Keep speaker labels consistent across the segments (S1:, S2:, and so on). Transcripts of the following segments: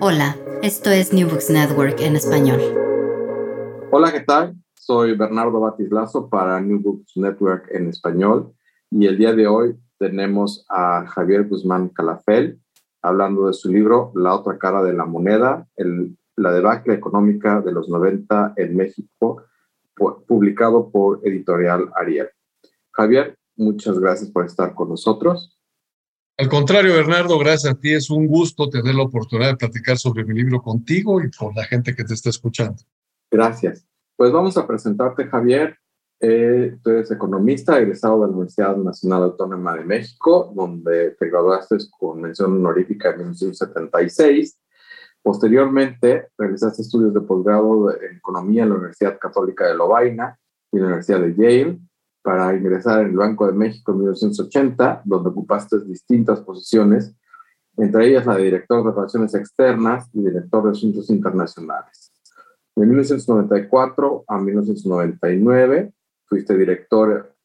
S1: Hola, esto es New Books Network en español.
S2: Hola, ¿qué tal? Soy Bernardo Batislazo para New Books Network en español y el día de hoy tenemos a Javier Guzmán Calafel hablando de su libro La otra cara de la moneda, la debacle económica de los 90 en México, publicado por Editorial Ariel. Javier, muchas gracias por estar con nosotros.
S3: Al contrario, Bernardo, gracias a ti. Es un gusto tener la oportunidad de platicar sobre mi libro contigo y con la gente que te está escuchando.
S2: Gracias. Pues vamos a presentarte, Javier. Eh, tú eres economista, egresado de la Universidad Nacional Autónoma de México, donde te graduaste con mención honorífica en 1976. Posteriormente, realizaste estudios de posgrado en Economía en la Universidad Católica de Lovaina y la Universidad de Yale para ingresar en el Banco de México en 1980, donde ocupaste distintas posiciones, entre ellas la de director de Relaciones Externas y director de Asuntos Internacionales. De 1994 a 1999 fuiste director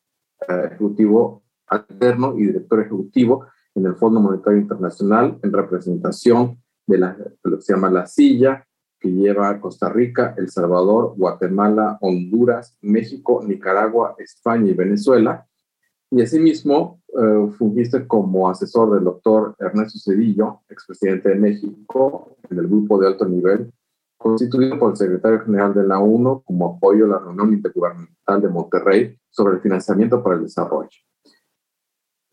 S2: eh, ejecutivo alterno y director ejecutivo en el Fondo Monetario Internacional en representación de la, lo que se llama la silla que lleva a Costa Rica, El Salvador, Guatemala, Honduras, México, Nicaragua, España y Venezuela. Y asimismo, eh, fungiste como asesor del doctor Ernesto Cedillo, expresidente de México, en el grupo de alto nivel, constituido por el secretario general de la ONU como apoyo a la reunión intergubernamental de Monterrey sobre el financiamiento para el desarrollo.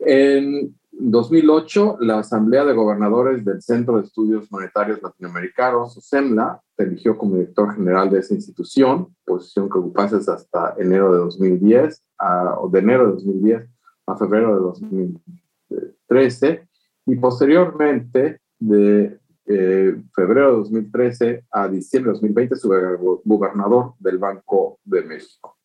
S2: En 2008, la Asamblea de Gobernadores del Centro de Estudios Monetarios Latinoamericanos, SEMLA, te eligió como director general de esa institución, posición que ocupases hasta enero de 2010, o de enero de 2010 a febrero de 2013, y posteriormente, de eh, febrero de 2013 a diciembre de 2020, su gobernador del Banco de México.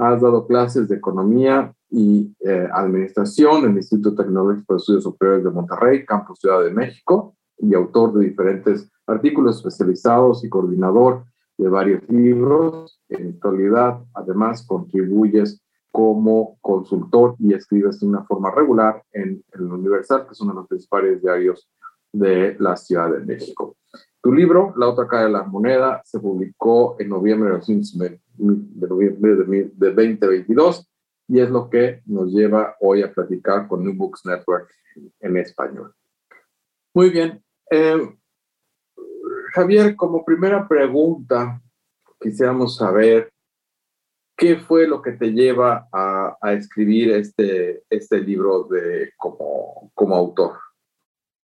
S2: Has dado clases de economía y eh, Administración en el Instituto Tecnológico de Estudios Superiores de Monterrey, Campus Ciudad de México, y autor de diferentes artículos especializados y coordinador de varios libros. En actualidad, además, contribuyes como consultor y escribes de una forma regular en el Universal, que es uno de los principales diarios de la Ciudad de México. Tu libro, La otra cara de la moneda, se publicó en noviembre de, de 2022 y es lo que nos lleva hoy a platicar con New Books Network en español. Muy bien. Eh, Javier, como primera pregunta, quisiéramos saber qué fue lo que te lleva a, escribir este, este libro de, como, como autor.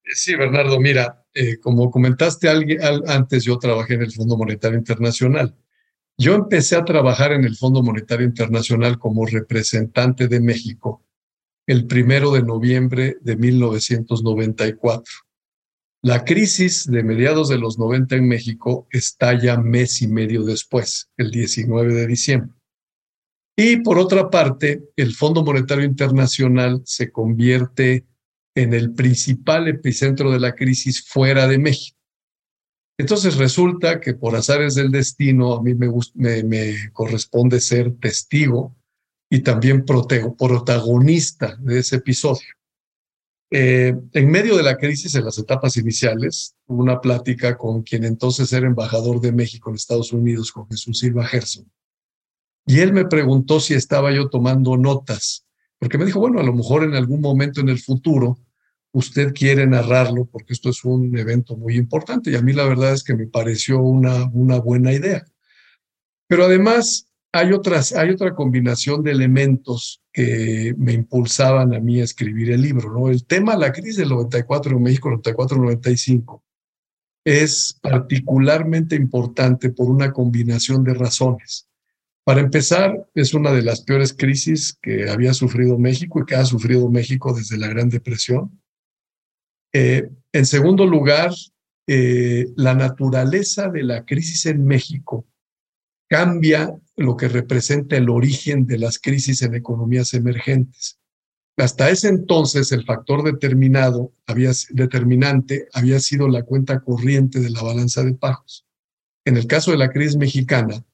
S3: Sí, Bernardo, mira, eh, como comentaste antes, yo trabajé en el Fondo Monetario Internacional yo empecé a trabajar en el Fondo Monetario Internacional como representante de México el primero de noviembre de 1994. La crisis de mediados de los 90 en México estalla mes y medio después, el 19 de diciembre. Y por otra parte, el Fondo Monetario Internacional se convierte en el principal epicentro de la crisis fuera de México. Entonces resulta que por azares del destino a mí me, corresponde ser testigo y también protagonista de ese episodio. Eh, en medio de la crisis, en las etapas iniciales, una plática con quien entonces era embajador de México en Estados Unidos, con Jesús Silva Gerson. Y él me preguntó si estaba yo tomando notas, porque me dijo, bueno, a lo mejor en algún momento en el futuro usted quiere narrarlo, porque esto es un evento muy importante y a mí la verdad es que me pareció una, una buena idea. Pero además hay, otras, hay otra combinación de elementos que me impulsaban a mí a escribir el libro. ¿no? El tema, la crisis del 94 en México, 94-95, es particularmente importante por una combinación de razones. Para empezar, es una de las peores crisis que había sufrido México y que ha sufrido México desde la Gran Depresión. Eh, en segundo lugar, eh, la naturaleza de la crisis en México cambia lo que representa el origen de las crisis en economías emergentes. Hasta ese entonces el factor determinado había, determinante había sido la cuenta corriente de la balanza de pagos. En el caso de la crisis mexicana,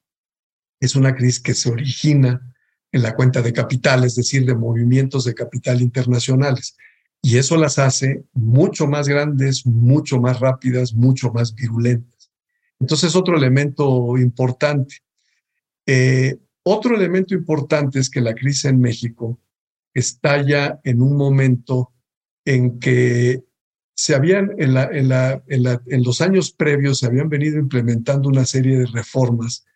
S3: es una crisis que se origina en la cuenta de capital, es decir, de movimientos de capital internacionales Y eso las hace mucho más grandes, mucho más rápidas, mucho más virulentas. Entonces, otro elemento importante. Eh, otro elemento importante es que la crisis en México estalla en un momento en que se habían, en, los años previos, se habían venido implementando una serie de reformas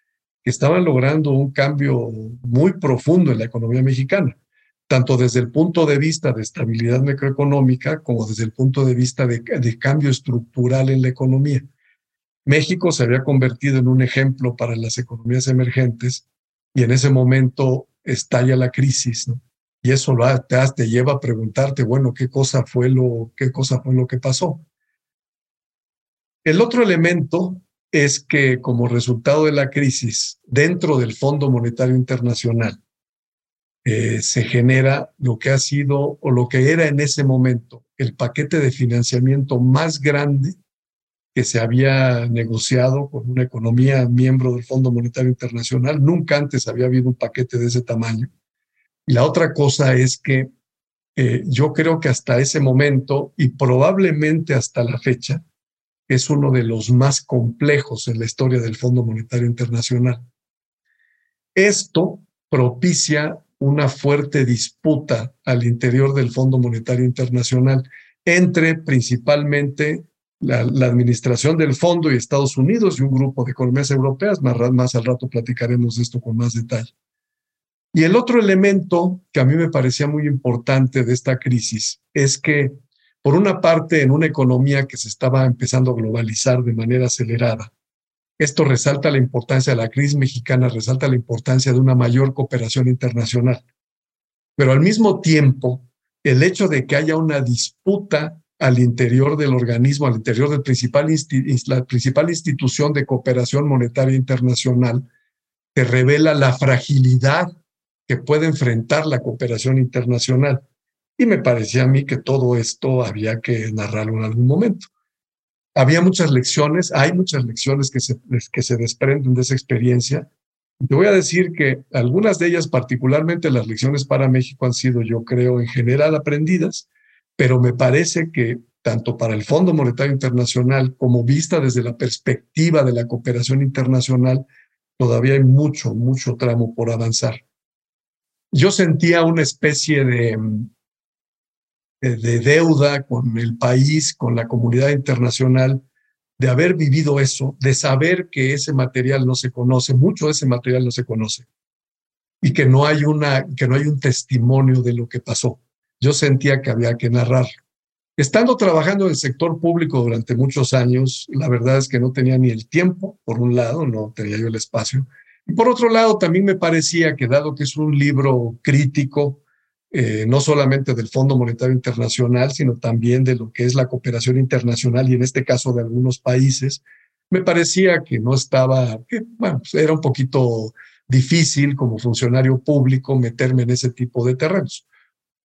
S3: que estaban logrando un cambio muy profundo en la economía mexicana, tanto desde el punto de vista de estabilidad macroeconómica como desde el punto de vista de, cambio estructural en la economía. México se había convertido en un ejemplo para las economías emergentes y en ese momento estalla la crisis. Y eso lo, te, te lleva a preguntarte, bueno, ¿qué cosa, fue lo, ¿qué cosa fue lo que pasó? El otro elemento es que como resultado de la crisis, dentro del Fondo Monetario Internacional, eh, se genera lo que ha sido o lo que era en ese momento el paquete de financiamiento más grande que se había negociado con una economía miembro del Fondo Monetario Internacional. Nunca antes había habido un paquete de ese tamaño. Y la otra cosa es que eh, yo creo que hasta ese momento y probablemente hasta la fecha es uno de los más complejos en la historia del Fondo Monetario Internacional. Esto propicia una fuerte disputa al interior del Fondo Monetario Internacional entre principalmente la, administración del fondo y Estados Unidos y un grupo de economías europeas. Más, más al rato platicaremos esto con más detalle. Y el otro elemento que a mí me parecía muy importante de esta crisis es que, por una parte, en una economía que se estaba empezando a globalizar de manera acelerada, esto resalta la importancia de la crisis mexicana, resalta la importancia de una mayor cooperación internacional. Pero al mismo tiempo, el hecho de que haya una disputa al interior del organismo, al interior de principal la principal institución de cooperación monetaria internacional, te revela la fragilidad que puede enfrentar la cooperación internacional. Y me parecía a mí que todo esto había que narrarlo en algún momento. Había muchas lecciones, hay muchas lecciones que se, que se desprenden de esa experiencia. Te voy a decir que algunas de ellas, particularmente las lecciones para México, han sido, yo creo, en general aprendidas, pero me parece que tanto para el Fondo Monetario Internacional como vista desde la perspectiva de la cooperación internacional, todavía hay mucho, mucho tramo por avanzar yo sentía una especie de, de, deuda con el país, con la comunidad internacional, de haber vivido eso, de saber que ese material no se conoce, mucho de ese material no se conoce, y que no hay, una, que no hay un testimonio de lo que pasó. Yo sentía que había que narrar. Estando trabajando en el sector público durante muchos años, la verdad es que no tenía ni el tiempo, por un lado, no tenía yo el espacio, y por otro lado, también me parecía que dado que es un libro crítico, eh, no solamente del Fondo Monetario Internacional, sino también de lo que es la cooperación internacional y en este caso de algunos países, me parecía que no estaba, que, bueno, pues era un poquito difícil como funcionario público meterme en ese tipo de terrenos.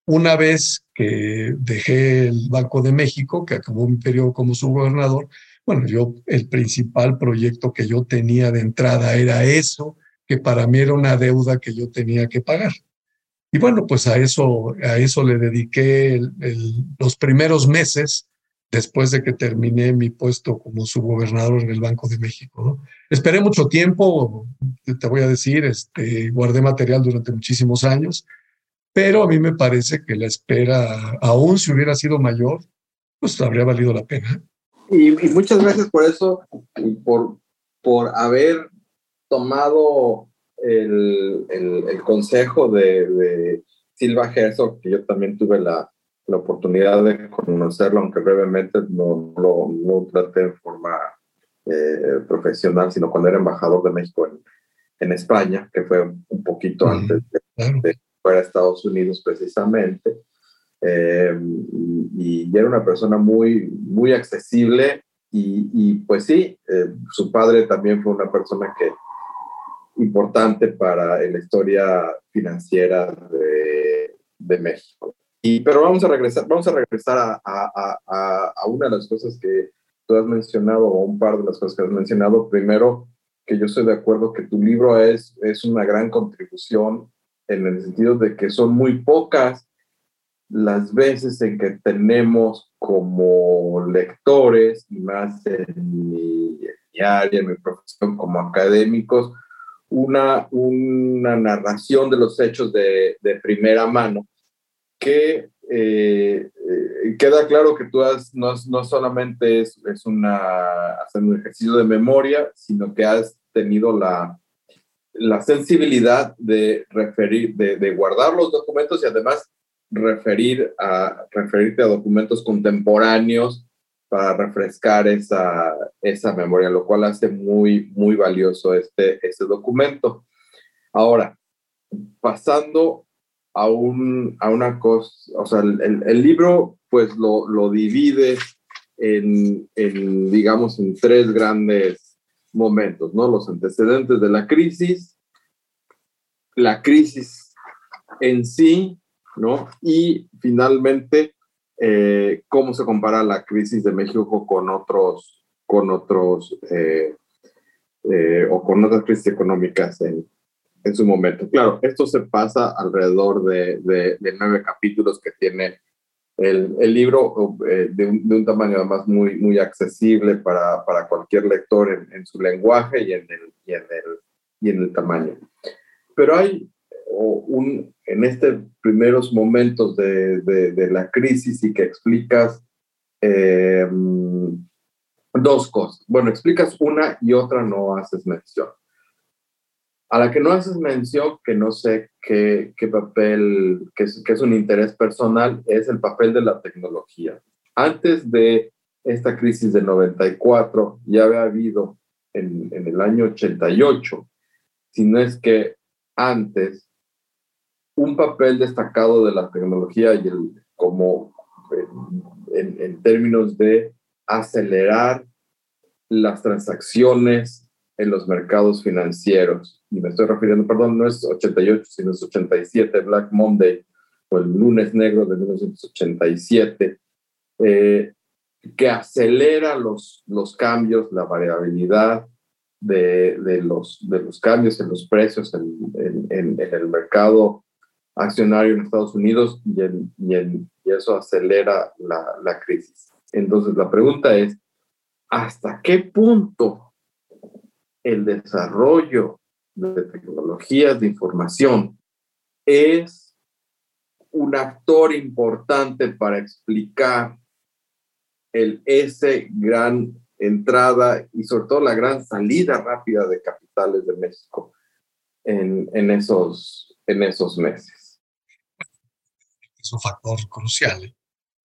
S3: Una vez que dejé el Banco de México, que acabó mi periodo como subgobernador, bueno, yo el principal proyecto que yo tenía de entrada era eso, que para mí era una deuda que yo tenía que pagar. Y bueno, pues a eso, a eso le dediqué los primeros meses después de que terminé mi puesto como subgobernador en el Banco de México. Esperé mucho tiempo, te voy a decir, este, guardé material durante muchísimos años, pero a mí me parece que la espera, aún si hubiera sido mayor, pues habría valido la pena.
S2: Y, muchas gracias por eso por, por haber tomado el, el, consejo de, de, Silva Herzog, que yo también tuve la, la oportunidad de conocerlo, aunque brevemente no lo no, traté en forma eh, profesional, sino cuando era embajador de México en, en España, que fue un poquito antes de, de fuera a Estados Unidos precisamente. Eh, y, era una persona muy, muy accesible y, pues sí, eh, su padre también fue una persona que importante para la historia financiera de, de México. Y, pero vamos a regresar, vamos a, regresar a, a, a, una de las cosas que tú has mencionado, o un par de las cosas que has mencionado. Primero, que yo estoy de acuerdo que tu libro es, es una gran contribución en el sentido de que son muy pocas las veces en que tenemos como lectores, y más en mi, área, en mi profesión como académicos, una, una narración de los hechos de, de primera mano que eh, eh, queda claro que tú has, no, no solamente es, es una, hacer un ejercicio de memoria, sino que has tenido la, la sensibilidad de referir, de, de, guardar los documentos y además referir a, referirte a documentos contemporáneos para refrescar esa, esa memoria, lo cual hace muy, muy valioso este, este documento. Ahora, pasando a, un, a una cosa, o sea, el, libro pues lo, lo divide en, en, digamos, en tres grandes momentos, ¿no? Los antecedentes de la crisis, la crisis en sí, ¿no? Y finalmente, eh, cómo se compara la crisis de México con otros, con otros, eh, eh, o con otras crisis económicas en, en su momento. Claro, esto se pasa alrededor de, de, nueve capítulos que tiene el, el libro eh, de, un, de, un, tamaño además muy, muy accesible para, para cualquier lector en, en, su lenguaje y en, el, y, en el, y en el tamaño. Pero hay un, en estos primeros momentos de, de, la crisis y que explicas eh, dos cosas. Bueno, explicas una y otra no haces mención. A la que no haces mención, que no sé qué, qué papel, que es, que es un interés personal, es el papel de la tecnología. Antes de esta crisis de 94, ya había habido en, en el año 88, si no es que antes, un papel destacado de la tecnología y el, como en, en términos de acelerar las transacciones en los mercados financieros. Y me estoy refiriendo, perdón, no es 88, sino es 87, Black Monday, o el lunes negro de 1987, eh, que acelera los, los cambios, la variabilidad de, de, los, de los cambios en los precios en, en, el mercado accionario en Estados Unidos y, y, y eso acelera la, la crisis. Entonces, la pregunta es, ¿hasta qué punto el desarrollo de tecnologías de información es un actor importante para explicar el, ese gran entrada y sobre todo la gran salida rápida de capitales de México en, en, esos, en esos meses.
S3: Es un factor crucial. ¿eh?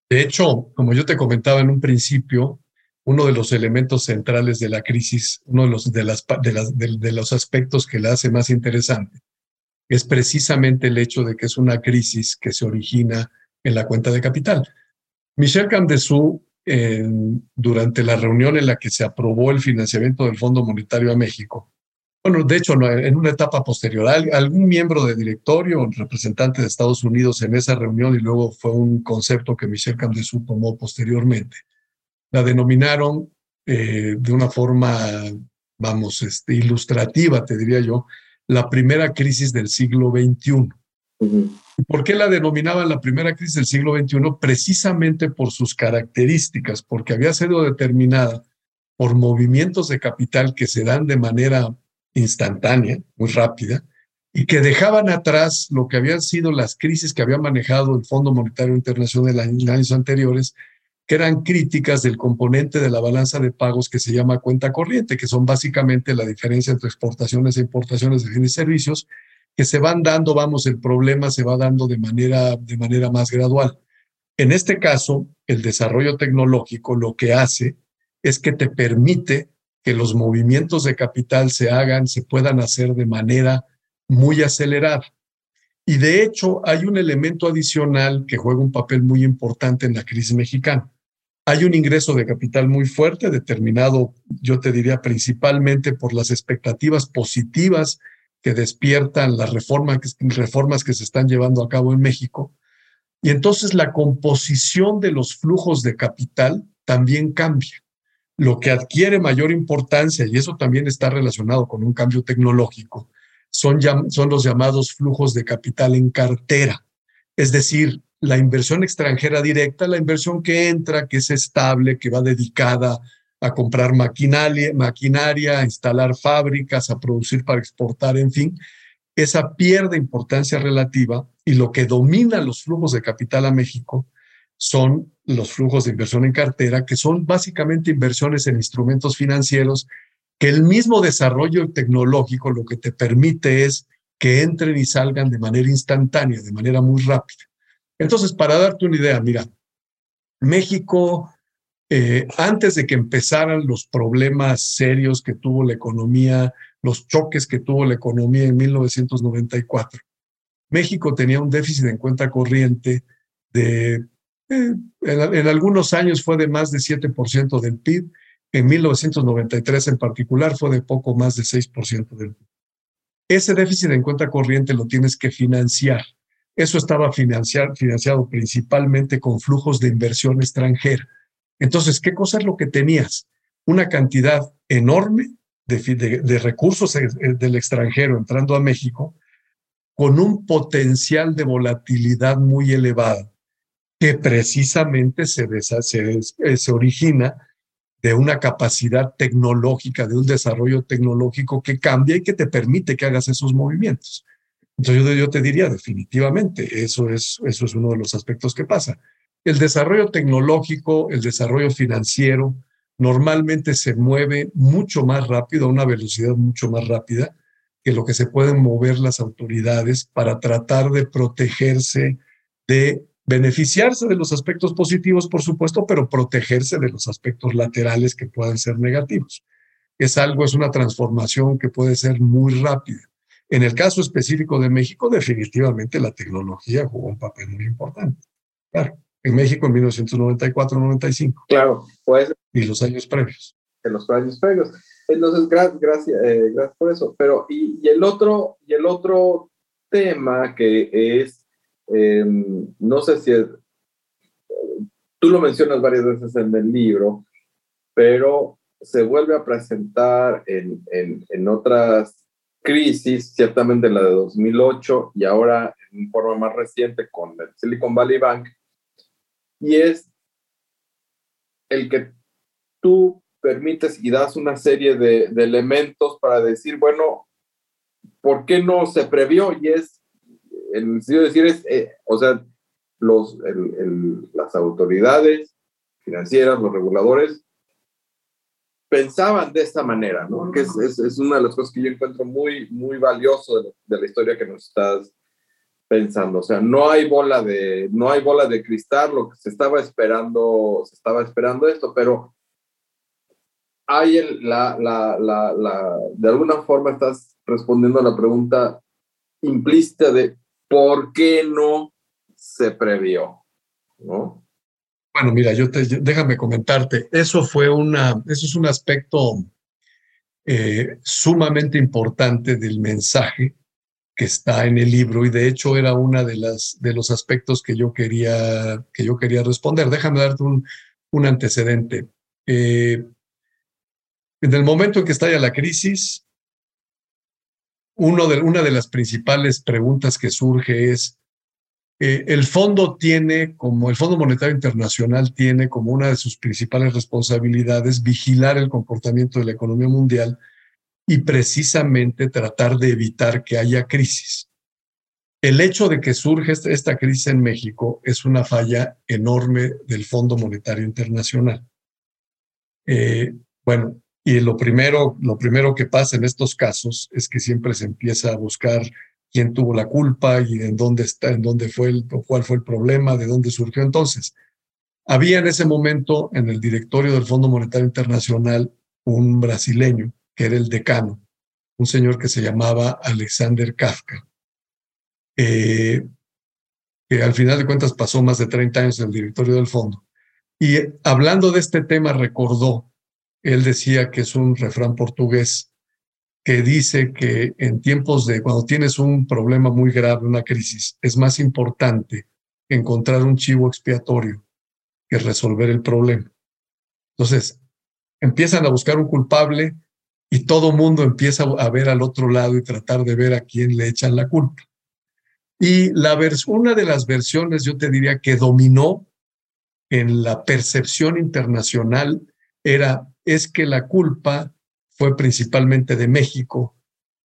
S3: De hecho, como yo te comentaba en un principio, uno de los elementos centrales de la crisis, uno de los, de, las, de, las, de, los aspectos que la hace más interesante, es precisamente el hecho de que es una crisis que se origina en la cuenta de capital. Michel Camdesú, durante la reunión en la que se aprobó el financiamiento del Fondo Monetario a México, bueno, de hecho, en una etapa posterior, algún miembro de directorio, un representante de Estados Unidos en esa reunión, y luego fue un concepto que Michel Camdesú tomó posteriormente, la denominaron eh, de una forma, vamos, este, ilustrativa, te diría yo, la primera crisis del siglo XXI. ¿Por qué la denominaban la primera crisis del siglo XXI? Precisamente por sus características, porque había sido determinada por movimientos de capital que se dan de manera instantánea, muy rápida, y que dejaban atrás lo que habían sido las crisis que había manejado el Fondo Monetario Internacional en años anteriores, que eran críticas del componente de la balanza de pagos que se llama cuenta corriente, que son básicamente la diferencia entre exportaciones e importaciones de bienes y servicios, que se van dando, vamos, el problema se va dando de manera, de manera más gradual. En este caso, el desarrollo tecnológico lo que hace es que te permite que los movimientos de capital se hagan, se puedan hacer de manera muy acelerada. Y de hecho, hay un elemento adicional que juega un papel muy importante en la crisis mexicana. Hay un ingreso de capital muy fuerte, determinado, yo te diría, principalmente por las expectativas positivas que despiertan las reformas, reformas que se están llevando a cabo en México. Y entonces la composición de los flujos de capital también cambia. Lo que adquiere mayor importancia, y eso también está relacionado con un cambio tecnológico, son, son los llamados flujos de capital en cartera. Es decir, la inversión extranjera directa, la inversión que entra, que es estable, que va dedicada a comprar maquinaria, maquinaria, a instalar fábricas, a producir para exportar, en fin, esa pierde importancia relativa y lo que domina los flujos de capital a México son los flujos de inversión en cartera, que son básicamente inversiones en instrumentos financieros, que el mismo desarrollo tecnológico lo que te permite es que entren y salgan de manera instantánea, de manera muy rápida. Entonces, para darte una idea, mira, México, eh, antes de que empezaran los problemas serios que tuvo la economía, los choques que tuvo la economía en 1994, México tenía un déficit en cuenta corriente de, eh, en, algunos años fue de más de 7% del PIB, en 1993 en particular fue de poco más de 6% del PIB. Ese déficit en cuenta corriente lo tienes que financiar. Eso estaba financiado principalmente con flujos de inversión extranjera. Entonces, ¿qué cosa es lo que tenías? Una cantidad enorme de, recursos e, e, del extranjero entrando a México con un potencial de volatilidad muy elevado que precisamente se, eh, se origina de una capacidad tecnológica, de un desarrollo tecnológico que cambia y que te permite que hagas esos movimientos. Entonces yo, te diría definitivamente, eso es, eso es uno de los aspectos que pasa. El desarrollo tecnológico, el desarrollo financiero, normalmente se mueve mucho más rápido, a una velocidad mucho más rápida que lo que se pueden mover las autoridades para tratar de protegerse de beneficiarse de los aspectos positivos, por supuesto, pero protegerse de los aspectos laterales que puedan ser negativos. Es algo, es una transformación que puede ser muy rápida. En el caso específico de México, definitivamente la tecnología jugó un papel muy importante. Claro, en México en 1994-95.
S2: Claro, pues.
S3: Y los años previos.
S2: En los años previos. Entonces, gracias, eh, gracias por eso. Pero, y, y, el otro, y el otro tema que es Em, no sé si tú lo mencionas varias veces en el libro, pero se vuelve a presentar en, en, en otras crisis, ciertamente la de 2008 y ahora en forma más reciente con el Silicon Valley Bank, y es el que tú permites y das una serie de, de elementos para decir, bueno, ¿por qué no se previó? Y es el sentido de decir es, eh, o sea, los, las autoridades financieras, los reguladores, pensaban de esta manera, ¿no? Que es, es, una de las cosas que yo encuentro muy, muy valioso de, de, la historia que nos estás pensando. O sea, no hay bola de, no hay bola de cristal, lo que se estaba esperando, se estaba esperando esto, pero hay el, la, la, la, la, de alguna forma estás respondiendo a la pregunta implícita de ¿por qué no se previó? ¿No?
S3: Bueno, mira, yo te, déjame comentarte, eso fue una, eso es un aspecto eh, sumamente importante del mensaje que está en el libro y de hecho era una de las de los aspectos que yo quería que yo quería responder. Déjame darte un, un antecedente. Eh, en el momento en que estalla la crisis, una de las principales preguntas que surge es, eh, el fondo tiene, como el Fondo Monetario Internacional tiene como una de sus principales responsabilidades vigilar el comportamiento de la economía mundial y precisamente tratar de evitar que haya crisis. El hecho de que surge esta, crisis en México es una falla enorme del Fondo Monetario Internacional. Eh, bueno, y lo primero, lo primero que pasa en estos casos es que siempre se empieza a buscar quién tuvo la culpa y en dónde está, en dónde fue el, cuál fue el problema, de dónde surgió. Entonces, había en ese momento en el directorio del Fondo Monetario Internacional un brasileño que era el decano, un señor que se llamaba Alexander Kafka, eh, que al final de cuentas pasó más de 30 años en el directorio del fondo. Y hablando de este tema recordó él decía que es un refrán portugués que dice que en tiempos de cuando tienes un problema muy grave, una crisis, es más importante encontrar un chivo expiatorio que resolver el problema. Entonces, empiezan a buscar un culpable y todo mundo empieza a ver al otro lado y tratar de ver a quién le echan la culpa. Y la una de las versiones, yo te diría, que dominó en la percepción internacional era, es que la culpa fue principalmente de México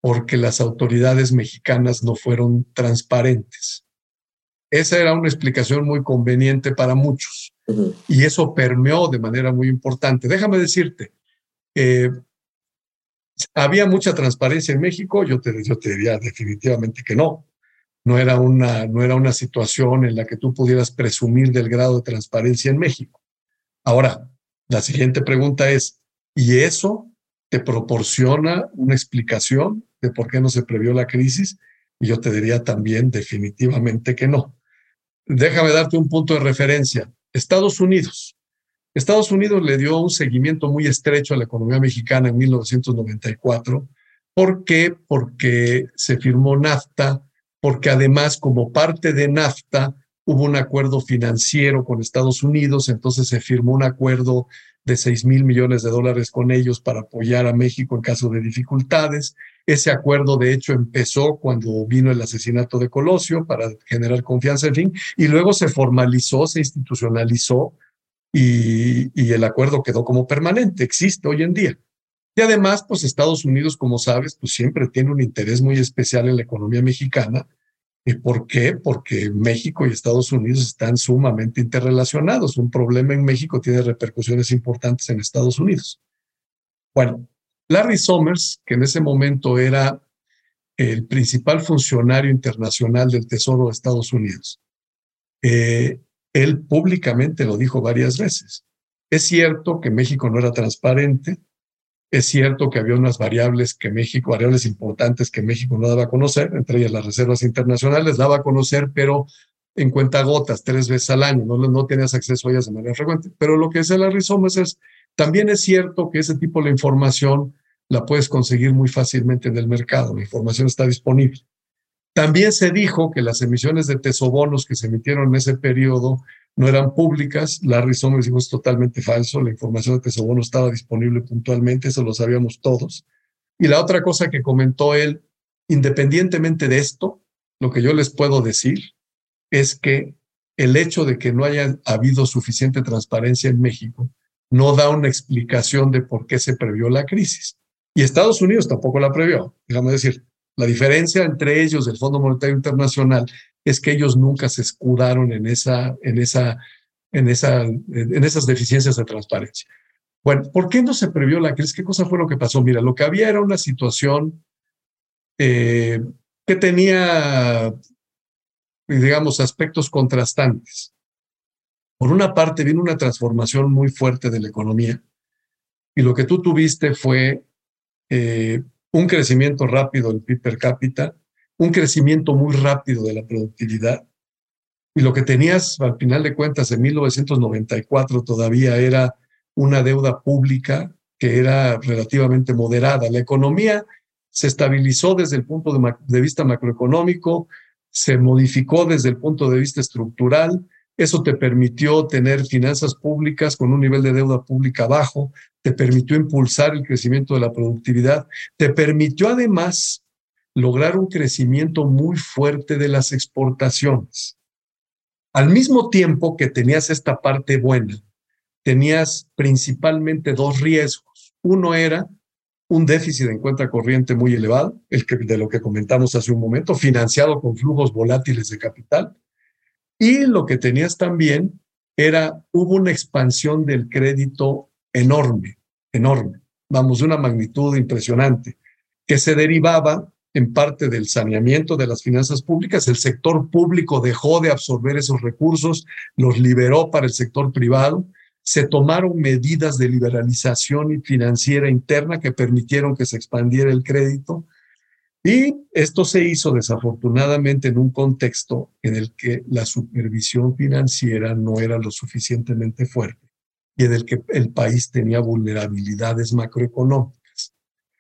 S3: porque las autoridades mexicanas no fueron transparentes. Esa era una explicación muy conveniente para muchos y eso permeó de manera muy importante. Déjame decirte, eh, había mucha transparencia en México, yo te, yo te diría definitivamente que no. No era, una, no era una situación en la que tú pudieras presumir del grado de transparencia en México. Ahora, la siguiente pregunta es, ¿y eso te proporciona una explicación de por qué no se previó la crisis? Y yo te diría también definitivamente que no. Déjame darte un punto de referencia. Estados Unidos. Estados Unidos le dio un seguimiento muy estrecho a la economía mexicana en 1994. ¿Por qué? Porque se firmó NAFTA, porque además como parte de NAFTA hubo un acuerdo financiero con Estados Unidos, entonces se firmó un acuerdo de 6 mil millones de dólares con ellos para apoyar a México en caso de dificultades. Ese acuerdo, de hecho, empezó cuando vino el asesinato de Colosio para generar confianza, en fin, y luego se formalizó, se institucionalizó y, y el acuerdo quedó como permanente, existe hoy en día. Y además, pues Estados Unidos, como sabes, pues siempre tiene un interés muy especial en la economía mexicana. ¿Y por qué? Porque México y Estados Unidos están sumamente interrelacionados. Un problema en México tiene repercusiones importantes en Estados Unidos. Bueno, Larry Summers, que en ese momento era el principal funcionario internacional del Tesoro de Estados Unidos, eh, él públicamente lo dijo varias veces. Es cierto que México no era transparente, es cierto que había unas variables que México, variables importantes que México no daba a conocer, entre ellas las reservas internacionales, daba a conocer, pero en cuenta gotas, tres veces al año, no, no tenías acceso a ellas de manera frecuente. Pero lo que es el Summers es, también es cierto que ese tipo de información la puedes conseguir muy fácilmente en el mercado, la información está disponible. También se dijo que las emisiones de tesobonos que se emitieron en ese periodo no eran públicas. Larry Summers dijo es totalmente falso, la información de tesobono estaba disponible puntualmente, eso lo sabíamos todos. Y la otra cosa que comentó él, independientemente de esto, lo que yo les puedo decir es que el hecho de que no haya habido suficiente transparencia en México no da una explicación de por qué se previó la crisis. Y Estados Unidos tampoco la previó. Déjame decir, la diferencia entre ellos, el Fondo Monetario Internacional, es que ellos nunca se escudaron en, esa, en, esa, en, esa, en esas deficiencias de transparencia. Bueno, ¿por qué no se previó la crisis? ¿Qué cosa fue lo que pasó? Mira, lo que había era una situación eh, que tenía, digamos, aspectos contrastantes. Por una parte, vino una transformación muy fuerte de la economía y lo que tú tuviste fue eh, un crecimiento rápido del PIB per cápita, un crecimiento muy rápido de la productividad. Y lo que tenías al final de cuentas en 1994 todavía era una deuda pública que era relativamente moderada. La economía se estabilizó desde el punto de, de vista macroeconómico, se modificó desde el punto de vista estructural, eso te permitió tener finanzas públicas con un nivel de deuda pública bajo, te permitió impulsar el crecimiento de la productividad, te permitió además lograr un crecimiento muy fuerte de las exportaciones. Al mismo tiempo que tenías esta parte buena, tenías principalmente dos riesgos. Uno era un déficit en cuenta corriente muy elevado, el que, de lo que comentamos hace un momento, financiado con flujos volátiles de capital, y lo que tenías también era, hubo una expansión del crédito enorme, enorme, vamos, de una magnitud impresionante, que se derivaba en parte del saneamiento de las finanzas públicas. El sector público dejó de absorber esos recursos, los liberó para el sector privado. Se tomaron medidas de liberalización financiera interna que permitieron que se expandiera el crédito y esto se hizo desafortunadamente en un contexto en el que la supervisión financiera no era lo suficientemente fuerte y en el que el país tenía vulnerabilidades macroeconómicas.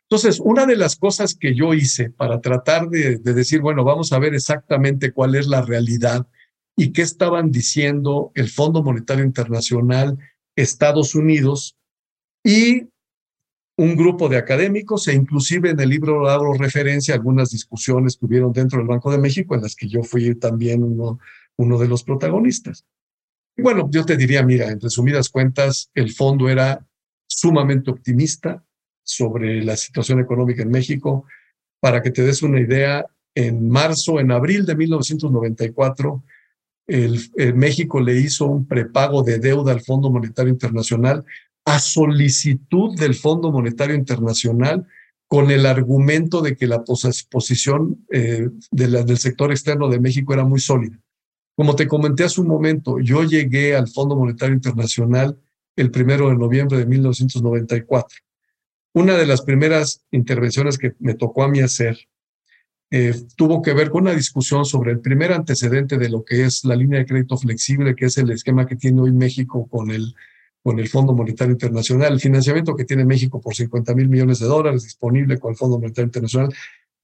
S3: Entonces, una de las cosas que yo hice para tratar de, de decir, bueno, vamos a ver exactamente cuál es la realidad y qué estaban diciendo el Fondo Monetario Internacional, Estados Unidos y un grupo de académicos e inclusive en el libro hago referencia a algunas discusiones que hubieron dentro del Banco de México en las que yo fui también uno, de los protagonistas. Bueno, yo te diría, mira, en resumidas cuentas, el fondo era sumamente optimista sobre la situación económica en México. Para que te des una idea, en marzo, en abril de 1994, el, México le hizo un prepago de deuda al Fondo Monetario Internacional a solicitud del Fondo Monetario Internacional con el argumento de que la posición eh, del sector externo de México era muy sólida. Como te comenté hace un momento, yo llegué al Fondo Monetario Internacional el primero de noviembre de 1994. Una de las primeras intervenciones que me tocó a mí hacer eh, tuvo que ver con una discusión sobre el primer antecedente de lo que es la línea de crédito flexible, que es el esquema que tiene hoy México con el, con el Fondo Monetario Internacional, el financiamiento que tiene México por 50 mil millones de dólares disponible con el Fondo Monetario Internacional,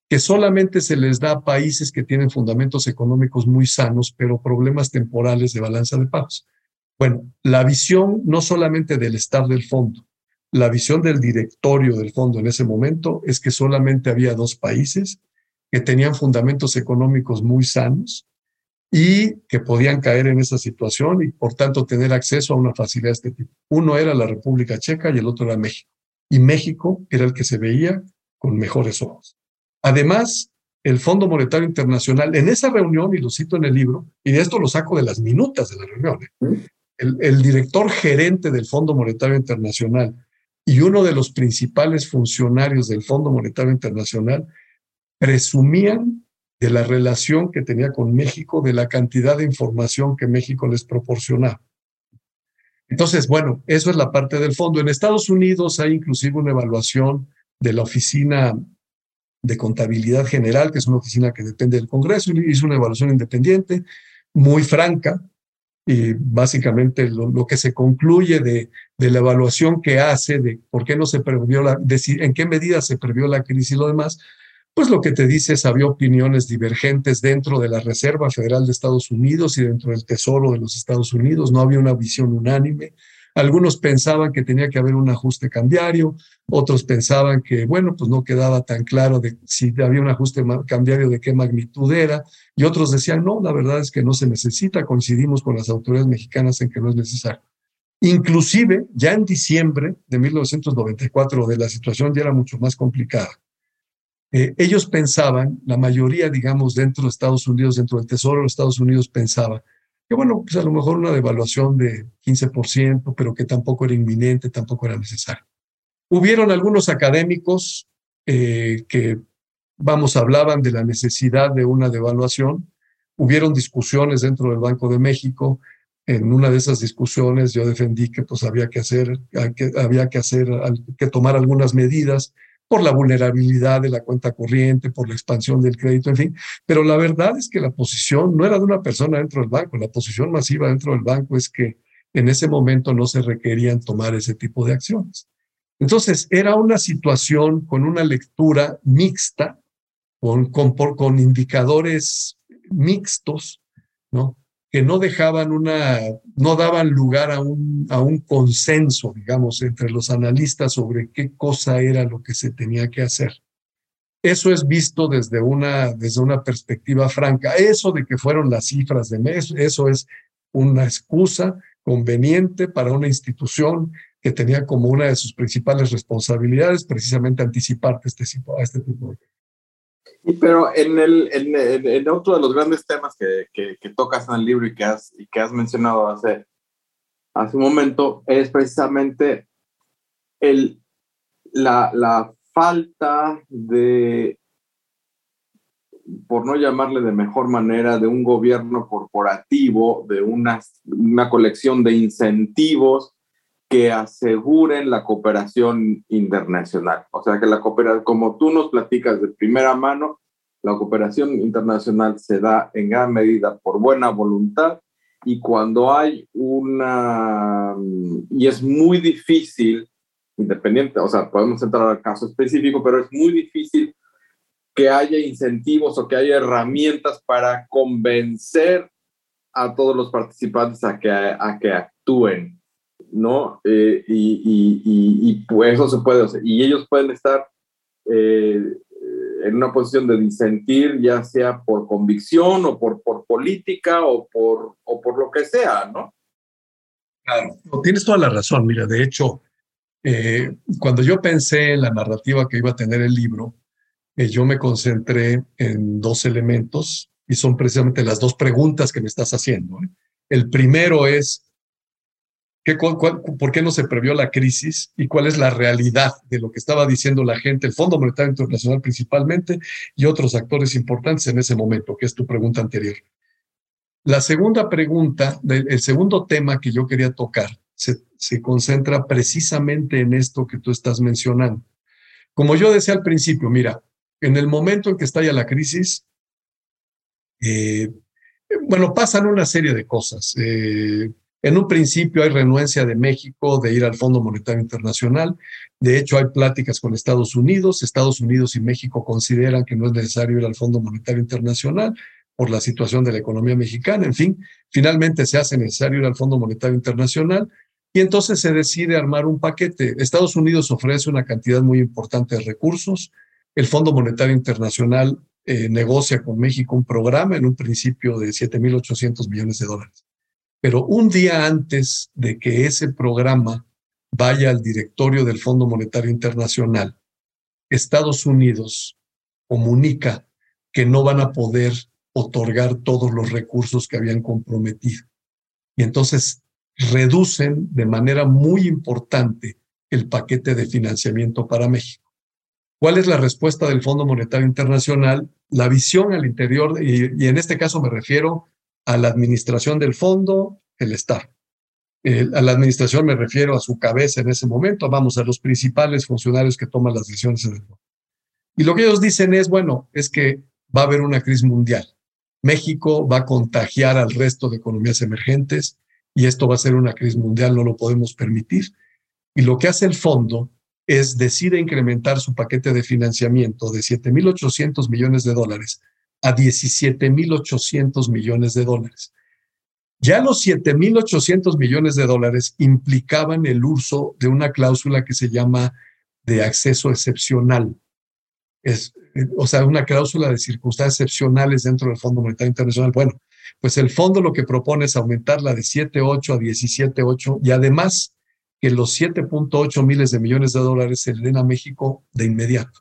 S3: que solamente se les da a países que tienen fundamentos económicos muy sanos, pero problemas temporales de balanza de pagos. Bueno, la visión no solamente del staff del fondo, la visión del directorio del fondo en ese momento es que solamente había dos países que tenían fundamentos económicos muy sanos y que podían caer en esa situación y por tanto tener acceso a una facilidad de este tipo. Uno era la República Checa y el otro era México. Y México era el que se veía con mejores ojos. Además, el Fondo Monetario Internacional, en esa reunión, y lo cito en el libro, y de esto lo saco de las minutas de la reunión, ¿eh? el, director gerente del Fondo Monetario Internacional y uno de los principales funcionarios del Fondo Monetario Internacional presumían de la relación que tenía con México, de la cantidad de información que México les proporcionaba. Entonces, bueno, eso es la parte del fondo. En Estados Unidos hay inclusive una evaluación de la Oficina de Contabilidad General, que es una oficina que depende del Congreso, y hizo una evaluación independiente, muy franca, y básicamente lo, que se concluye de, de, la evaluación que hace de por qué no se previó la, en qué medida se previó la crisis y lo demás, pues lo que te dice es había opiniones divergentes dentro de la Reserva Federal de Estados Unidos y dentro del Tesoro de los Estados Unidos, no había una visión unánime. Algunos pensaban que tenía que haber un ajuste cambiario, otros pensaban que, bueno, pues no quedaba tan claro de si había un ajuste cambiario de qué magnitud era, y otros decían, no, la verdad es que no se necesita, coincidimos con las autoridades mexicanas en que no es necesario. Inclusive, ya en diciembre de 1994, de la situación ya era mucho más complicada. Eh, ellos pensaban, la mayoría, digamos, dentro de Estados Unidos, dentro del Tesoro de Estados Unidos, pensaba que, bueno, pues a lo mejor una devaluación de 15%, pero que tampoco era inminente, tampoco era necesario. Hubieron algunos académicos eh, que, vamos, hablaban de la necesidad de una devaluación. Hubieron discusiones dentro del Banco de México. En una de esas discusiones yo defendí que pues había que hacer, que, había que hacer, que tomar algunas medidas por la vulnerabilidad de la cuenta corriente, por la expansión del crédito, en fin. Pero la verdad es que la posición no era de una persona dentro del banco, la posición masiva dentro del banco es que en ese momento no se requerían tomar ese tipo de acciones. Entonces, era una situación con una lectura mixta, con, con, con indicadores mixtos, ¿no? Que no dejaban una, no daban lugar a un, a un consenso, digamos, entre los analistas sobre qué cosa era lo que se tenía que hacer. Eso es visto desde una, desde una perspectiva franca. Eso de que fueron las cifras de mes, eso es una excusa conveniente para una institución que tenía como una de sus principales responsabilidades precisamente anticipar este, a este tipo de
S2: pero en, el, en, en, otro de los grandes temas que, que, tocas en el libro y que has, y que has mencionado hace, hace un momento es precisamente el, la, la falta de, por no llamarle de mejor manera, de un gobierno corporativo, de una, una colección de incentivos que aseguren la cooperación internacional. O sea, que la cooperación, como tú nos platicas de primera mano, la cooperación internacional se da en gran medida por buena voluntad y cuando hay una, y es muy difícil, independiente, o sea, podemos entrar al caso específico, pero es muy difícil que haya incentivos o que haya herramientas para convencer a todos los participantes a que, a que actúen ¿no? Eh, y, y, pues eso se puede. Y ellos pueden estar eh, en una posición de disentir, ya sea por convicción o por, por política o por, o por lo que sea, ¿no?
S3: Claro, tienes toda la razón. Mira, de hecho, eh, cuando yo pensé en la narrativa que iba a tener el libro, yo me concentré en dos elementos y son precisamente las dos preguntas que me estás haciendo. El primero es, ¿Por qué no se previó la crisis y cuál es la realidad de lo que estaba diciendo la gente, el Fondo Monetario Internacional principalmente y otros actores importantes en ese momento, que es tu pregunta anterior? La segunda pregunta, el segundo tema que yo quería tocar, se, se concentra precisamente en esto que tú estás mencionando. Como yo decía al principio, mira, en el momento en que estalla la crisis, eh, bueno, pasan una serie de cosas. Eh, en un principio hay renuencia de México de ir al Fondo Monetario Internacional. De hecho, hay pláticas con Estados Unidos. Estados Unidos y México consideran que no es necesario ir al Fondo Monetario Internacional por la situación de la economía mexicana. En fin, finalmente se hace necesario ir al Fondo Monetario Internacional y entonces se decide armar un paquete. Estados Unidos ofrece una cantidad muy importante de recursos. El Fondo Monetario Internacional eh, negocia con México un programa en un principio de 7.800 millones de dólares. Pero un día antes de que ese programa vaya al directorio del Fondo Monetario Internacional, Estados Unidos comunica que no van a poder otorgar todos los recursos que habían comprometido. Y entonces reducen de manera muy importante el paquete de financiamiento para México. ¿Cuál es la respuesta del Fondo Monetario Internacional? La visión al interior, y, y en este caso me refiero a la administración del fondo, el Estado. a la administración me refiero a su cabeza en ese momento, vamos a los principales funcionarios que toman las decisiones en el fondo. Y lo que ellos dicen es, bueno, es que va a haber una crisis mundial. México va a contagiar al resto de economías emergentes y esto va a ser una crisis mundial, no lo podemos permitir. Y lo que hace el fondo es decide incrementar su paquete de financiamiento de 7.800 millones de dólares a 17.800 millones de dólares. Ya los 7.800 millones de dólares implicaban el uso de una cláusula que se llama de acceso excepcional. Es, o sea, una cláusula de circunstancias excepcionales dentro del Fondo Monetario Internacional. Bueno, pues el fondo lo que propone es aumentarla de 7.8 a 17.8 y además que los 7.8 miles de millones de dólares se le den a México de inmediato.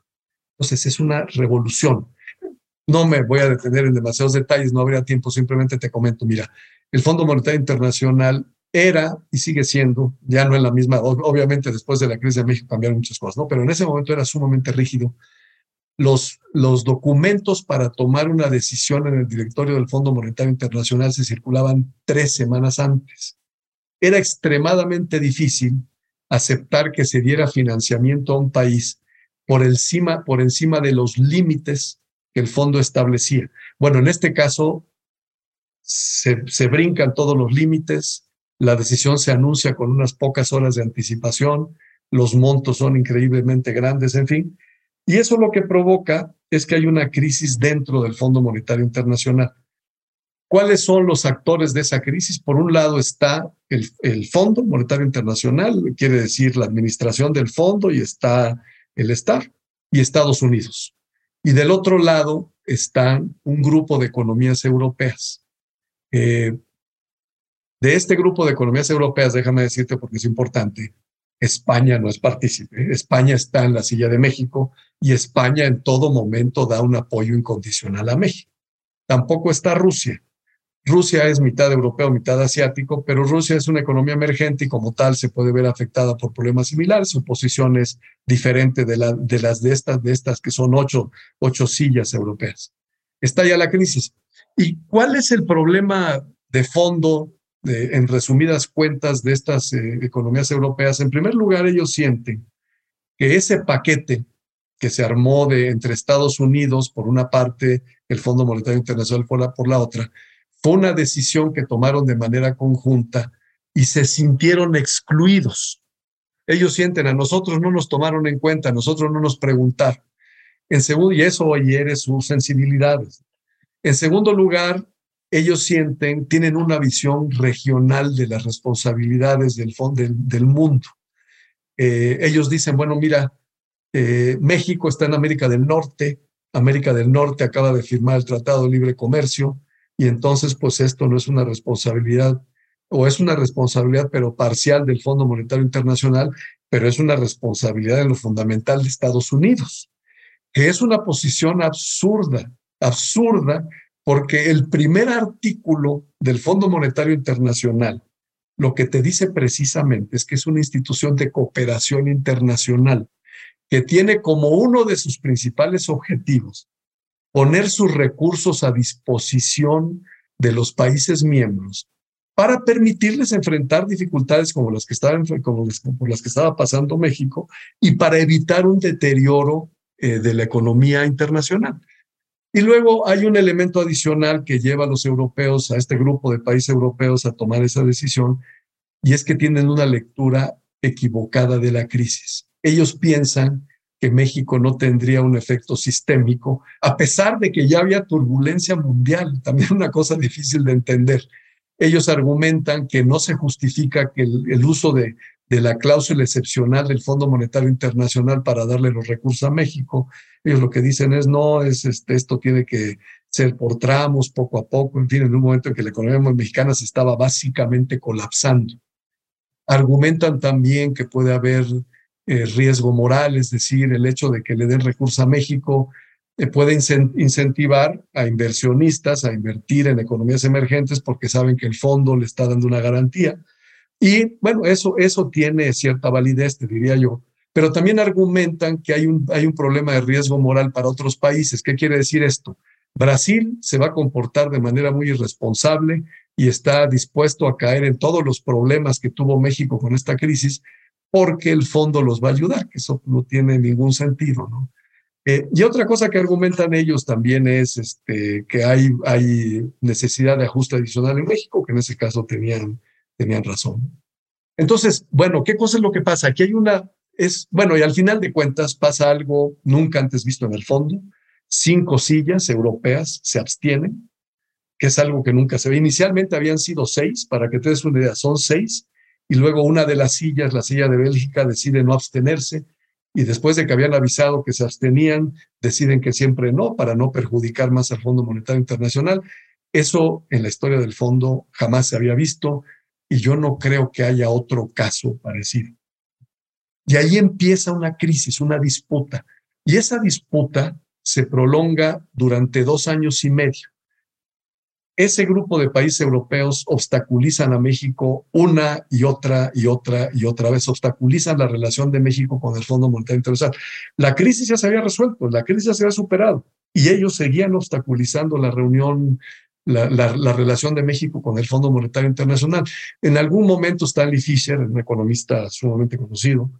S3: Entonces es una revolución. No me voy a detener en demasiados detalles, no habría tiempo, simplemente te comento, mira, el Fondo Monetario Internacional era y sigue siendo, ya no en la misma, obviamente después de la crisis de México cambiaron muchas cosas, ¿no? Pero en ese momento era sumamente rígido. Los, los documentos para tomar una decisión en el directorio del Fondo Monetario Internacional se circulaban tres semanas antes. Era extremadamente difícil aceptar que se diera financiamiento a un país por encima, por encima de los límites que el fondo establecía. Bueno, en este caso se, brincan todos los límites, la decisión se anuncia con unas pocas horas de anticipación, los montos son increíblemente grandes, en fin. Y eso lo que provoca es que hay una crisis dentro del Fondo Monetario Internacional. ¿Cuáles son los actores de esa crisis? Por un lado está el, el, Fondo Monetario Internacional, quiere decir la administración del fondo, y está el STAR y Estados Unidos. Y del otro lado están un grupo de economías europeas. Eh, de este grupo de economías europeas, déjame decirte porque es importante, España no es partícipe. España está en la silla de México y España en todo momento da un apoyo incondicional a México. Tampoco está Rusia. Rusia es mitad europeo, mitad asiático, pero Rusia es una economía emergente y como tal se puede ver afectada por problemas similares. Su posición es diferente de, la, de las de estas, de estas que son ocho, ocho sillas europeas. Está ya la crisis. ¿Y cuál es el problema de fondo, en resumidas cuentas, de estas eh, economías europeas? En primer lugar, ellos sienten que ese paquete que se armó de, entre Estados Unidos por una parte, el Fondo Monetario Internacional por la, por la otra, fue una decisión que tomaron de manera conjunta y se sintieron excluidos. Ellos sienten, a nosotros no nos tomaron en cuenta, a nosotros no nos preguntaron. En segundo, y eso hiere sus sensibilidades. En segundo lugar, ellos sienten, tienen una visión regional de las responsabilidades del, del, mundo. Eh, ellos dicen, bueno, mira, eh, México está en América del Norte, América del Norte acaba de firmar el Tratado de Libre Comercio y entonces pues esto no es una responsabilidad o es una responsabilidad pero parcial del Fondo Monetario Internacional, pero es una responsabilidad en lo fundamental de Estados Unidos, que es una posición absurda, absurda, porque el primer artículo del Fondo Monetario Internacional lo que te dice precisamente es que es una institución de cooperación internacional que tiene como uno de sus principales objetivos poner sus recursos a disposición de los países miembros para permitirles enfrentar dificultades como las que estaba pasando México y para evitar un deterioro eh, de la economía internacional. Y luego hay un elemento adicional que lleva a los europeos, a este grupo de países europeos a tomar esa decisión, y es que tienen una lectura equivocada de la crisis. Ellos piensan que México no tendría un efecto sistémico, a pesar de que ya había turbulencia mundial, también una cosa difícil de entender. Ellos argumentan que no se justifica que el, uso de, de la cláusula excepcional del Fondo Monetario Internacional para darle los recursos a México. Ellos lo que dicen es, no, es, este, esto tiene que ser por tramos, poco a poco, en fin, en un momento en que la economía mexicana se estaba básicamente colapsando. Argumentan también que puede haber eh, riesgo moral, es decir, el hecho de que le den recursos a México eh, puede incentivar a inversionistas a invertir en economías emergentes porque saben que el fondo le está dando una garantía. Y bueno, eso, eso tiene cierta validez, te diría yo. Pero también argumentan que hay un, hay un problema de riesgo moral para otros países. ¿Qué quiere decir esto? Brasil se va a comportar de manera muy irresponsable y está dispuesto a caer en todos los problemas que tuvo México con esta crisis porque el fondo los va a ayudar, que eso no tiene ningún sentido, ¿no? Eh, y otra cosa que argumentan ellos también es este, que hay, necesidad de ajuste adicional en México, que en ese caso tenían, tenían razón. Entonces, bueno, ¿qué cosa es lo que pasa? Aquí hay una, es, bueno, y al final de cuentas pasa algo nunca antes visto en el fondo. Cinco sillas europeas se abstienen, que es algo que nunca se ve. Inicialmente habían sido seis, para que te des una idea, son seis, y luego una de las sillas, la silla de Bélgica, decide no abstenerse y después de que habían avisado que se abstenían, deciden que siempre no, para no perjudicar más al Fondo Monetario Internacional. Eso en la historia del fondo jamás se había visto y yo no creo que haya otro caso parecido. Y ahí empieza una crisis, una disputa. Y esa disputa se prolonga durante dos años y medio ese grupo de países europeos obstaculizan a México una y otra y otra y otra vez, obstaculizan la relación de México con el Fondo Monetario Internacional. La crisis ya se había resuelto, la crisis ya se había superado y ellos seguían obstaculizando la reunión, la, la, relación de México con el Fondo Monetario Internacional. En algún momento Stanley Fischer, un economista sumamente conocido,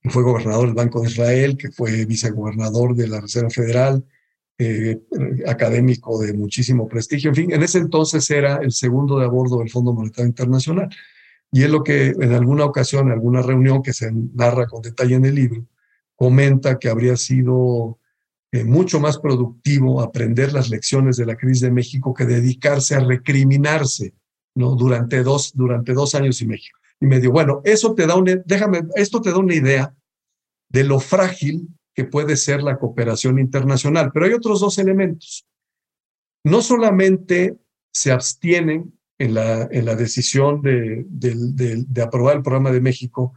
S3: que fue gobernador del Banco de Israel, que fue vicegobernador de la Reserva Federal, eh, académico de muchísimo prestigio. En fin, en ese entonces era el segundo de a bordo del Fondo Monetario Internacional. Y es lo que en alguna ocasión, en alguna reunión que se narra con detalle en el libro, comenta que habría sido eh, mucho más productivo aprender las lecciones de la crisis de México que dedicarse a recriminarse ¿no? durante, dos, durante dos años y medio. Y. Bueno, eso te da una, déjame, esto te da una idea de lo frágil que puede ser la cooperación internacional. Pero hay otros dos elementos. No solamente se abstienen en la, en la decisión de, de, aprobar el programa de México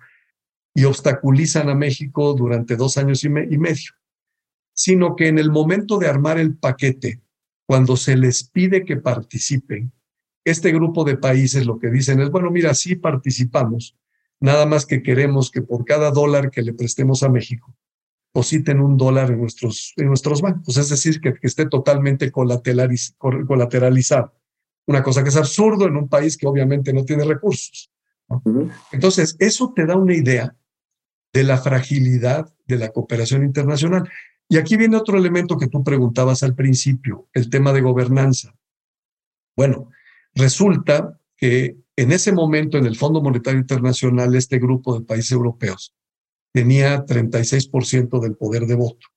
S3: y obstaculizan a México durante dos años y, y medio, sino que en el momento de armar el paquete, cuando se les pide que participen, este grupo de países lo que dicen es, bueno, mira, sí participamos, nada más que queremos que por cada dólar que le prestemos a México, depositen un dólar en nuestros, en nuestros bancos, es decir, que, esté totalmente colateralizado. Una cosa que es absurdo en un país que obviamente no tiene recursos. Entonces, eso te da una idea de la fragilidad de la cooperación internacional. Y aquí viene otro elemento que tú preguntabas al principio, el tema de gobernanza. Bueno, resulta que en ese momento en el Fondo Monetario Internacional, este grupo de países europeos tenía 36% del poder de voto,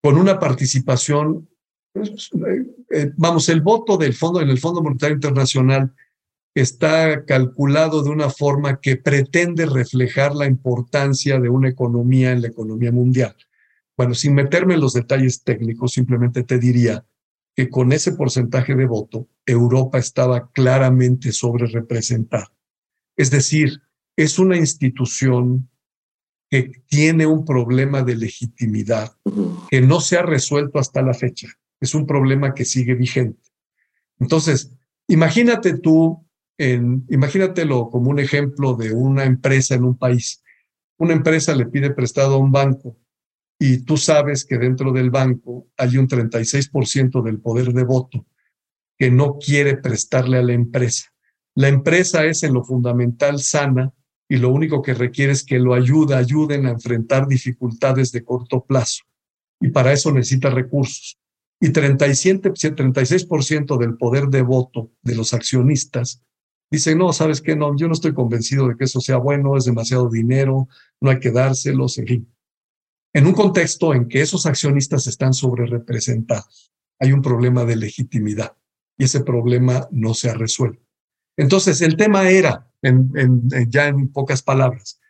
S3: con una participación pues, eh, vamos, el voto del fondo en el Fondo Monetario Internacional está calculado de una forma que pretende reflejar la importancia de una economía en la economía mundial. Bueno, sin meterme en los detalles técnicos, simplemente te diría que con ese porcentaje de voto, Europa estaba claramente sobre representada. Es decir, es una institución que tiene un problema de legitimidad que no se ha resuelto hasta la fecha. Es un problema que sigue vigente. Entonces, imagínate tú, en, imagínatelo como un ejemplo de una empresa en un país. Una empresa le pide prestado a un banco y tú sabes que dentro del banco hay un 36% del poder de voto que no quiere prestarle a la empresa. La empresa es en lo fundamental sana y lo único que requiere es que lo ayude, ayuden a enfrentar dificultades de corto plazo. Y para eso necesita recursos. Y 37, 36% del poder de voto de los accionistas dicen, no, ¿sabes qué? No, yo no estoy convencido de que eso sea bueno, es demasiado dinero, no hay que dárselos, en fin. En un contexto en que esos accionistas están sobre representados, hay un problema de legitimidad y ese problema no se ha resuelto. Entonces, el tema era, ya en pocas palabras,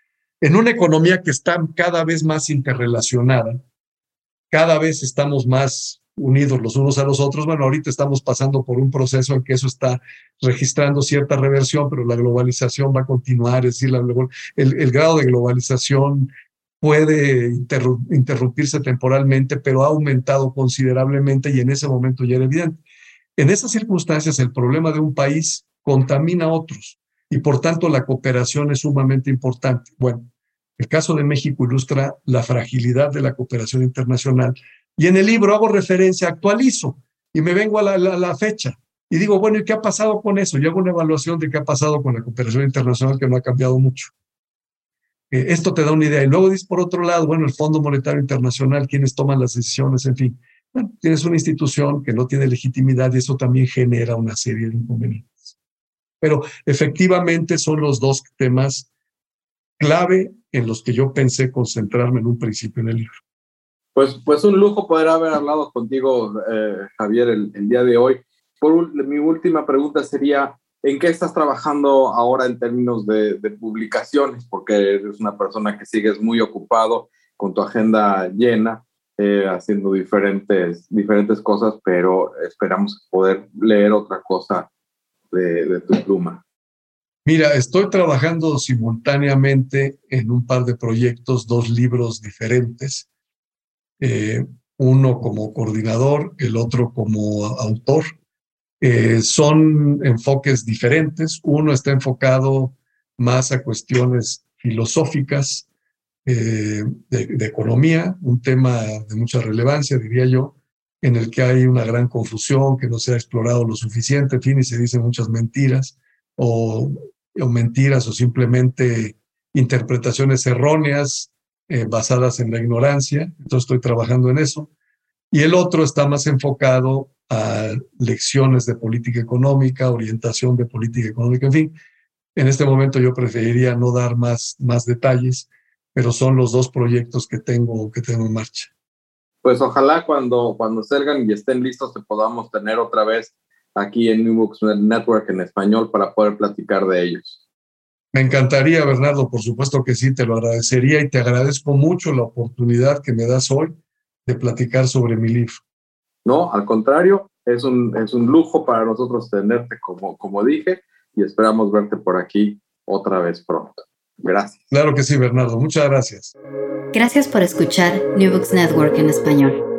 S3: en una economía que está cada vez más interrelacionada, cada vez estamos más unidos los unos a los otros. Bueno, ahorita estamos pasando por un proceso en que eso está registrando cierta reversión, pero la globalización va a continuar, es decir, el, el grado de globalización puede interrumpirse temporalmente, pero ha aumentado considerablemente y en ese momento ya era evidente. En esas circunstancias, el problema de un país contamina a otros y por tanto la cooperación es sumamente importante. Bueno, el caso de México ilustra la fragilidad de la cooperación internacional y en el libro hago referencia, actualizo y me vengo a la, fecha y digo, bueno, ¿y qué ha pasado con eso? Y hago una evaluación de qué ha pasado con la cooperación internacional que no ha cambiado mucho. Eh, esto te da una idea. Y luego dices, por otro lado, bueno, el Fondo Monetario Internacional, quienes toman las decisiones, en fin. Bueno, tienes una institución que no tiene legitimidad y eso también genera una serie de inconvenientes. Pero efectivamente son los dos temas clave en los que yo pensé concentrarme en un principio en el libro.
S2: Pues, pues un lujo poder haber hablado contigo, eh, Javier, el, día de hoy. Por mi última pregunta sería, ¿en qué estás trabajando ahora en términos de, publicaciones? Porque eres una persona que sigues muy ocupado con tu agenda llena, eh, haciendo diferentes, diferentes cosas, pero esperamos poder leer otra cosa de, tu pluma?
S3: Mira, estoy trabajando simultáneamente en un par de proyectos, dos libros diferentes, eh, uno como coordinador, el otro como autor. Eh, son enfoques diferentes. Uno está enfocado más a cuestiones filosóficas eh, de, economía, un tema de mucha relevancia, diría yo, en el que hay una gran confusión, que no se ha explorado lo suficiente, en fin, y se dicen muchas mentiras, o, mentiras o simplemente interpretaciones erróneas eh, basadas en la ignorancia. Entonces estoy trabajando en eso. Y el otro está más enfocado a lecciones de política económica, orientación de política económica, en fin. En este momento yo preferiría no dar más, más detalles, pero son los dos proyectos que tengo, que tengo en marcha
S2: pues ojalá cuando, cuando salgan y estén listos te podamos tener otra vez aquí en New Books Network en español para poder platicar de ellos.
S3: Me encantaría, Bernardo, por supuesto que sí, te lo agradecería y te agradezco mucho la oportunidad que me das hoy de platicar sobre mi libro.
S2: No, al contrario, es un, es un lujo para nosotros tenerte, como, como dije, y esperamos verte por aquí otra vez pronto. Gracias.
S3: Claro que sí, Bernardo. Muchas gracias.
S1: Gracias por escuchar New Books Network en español.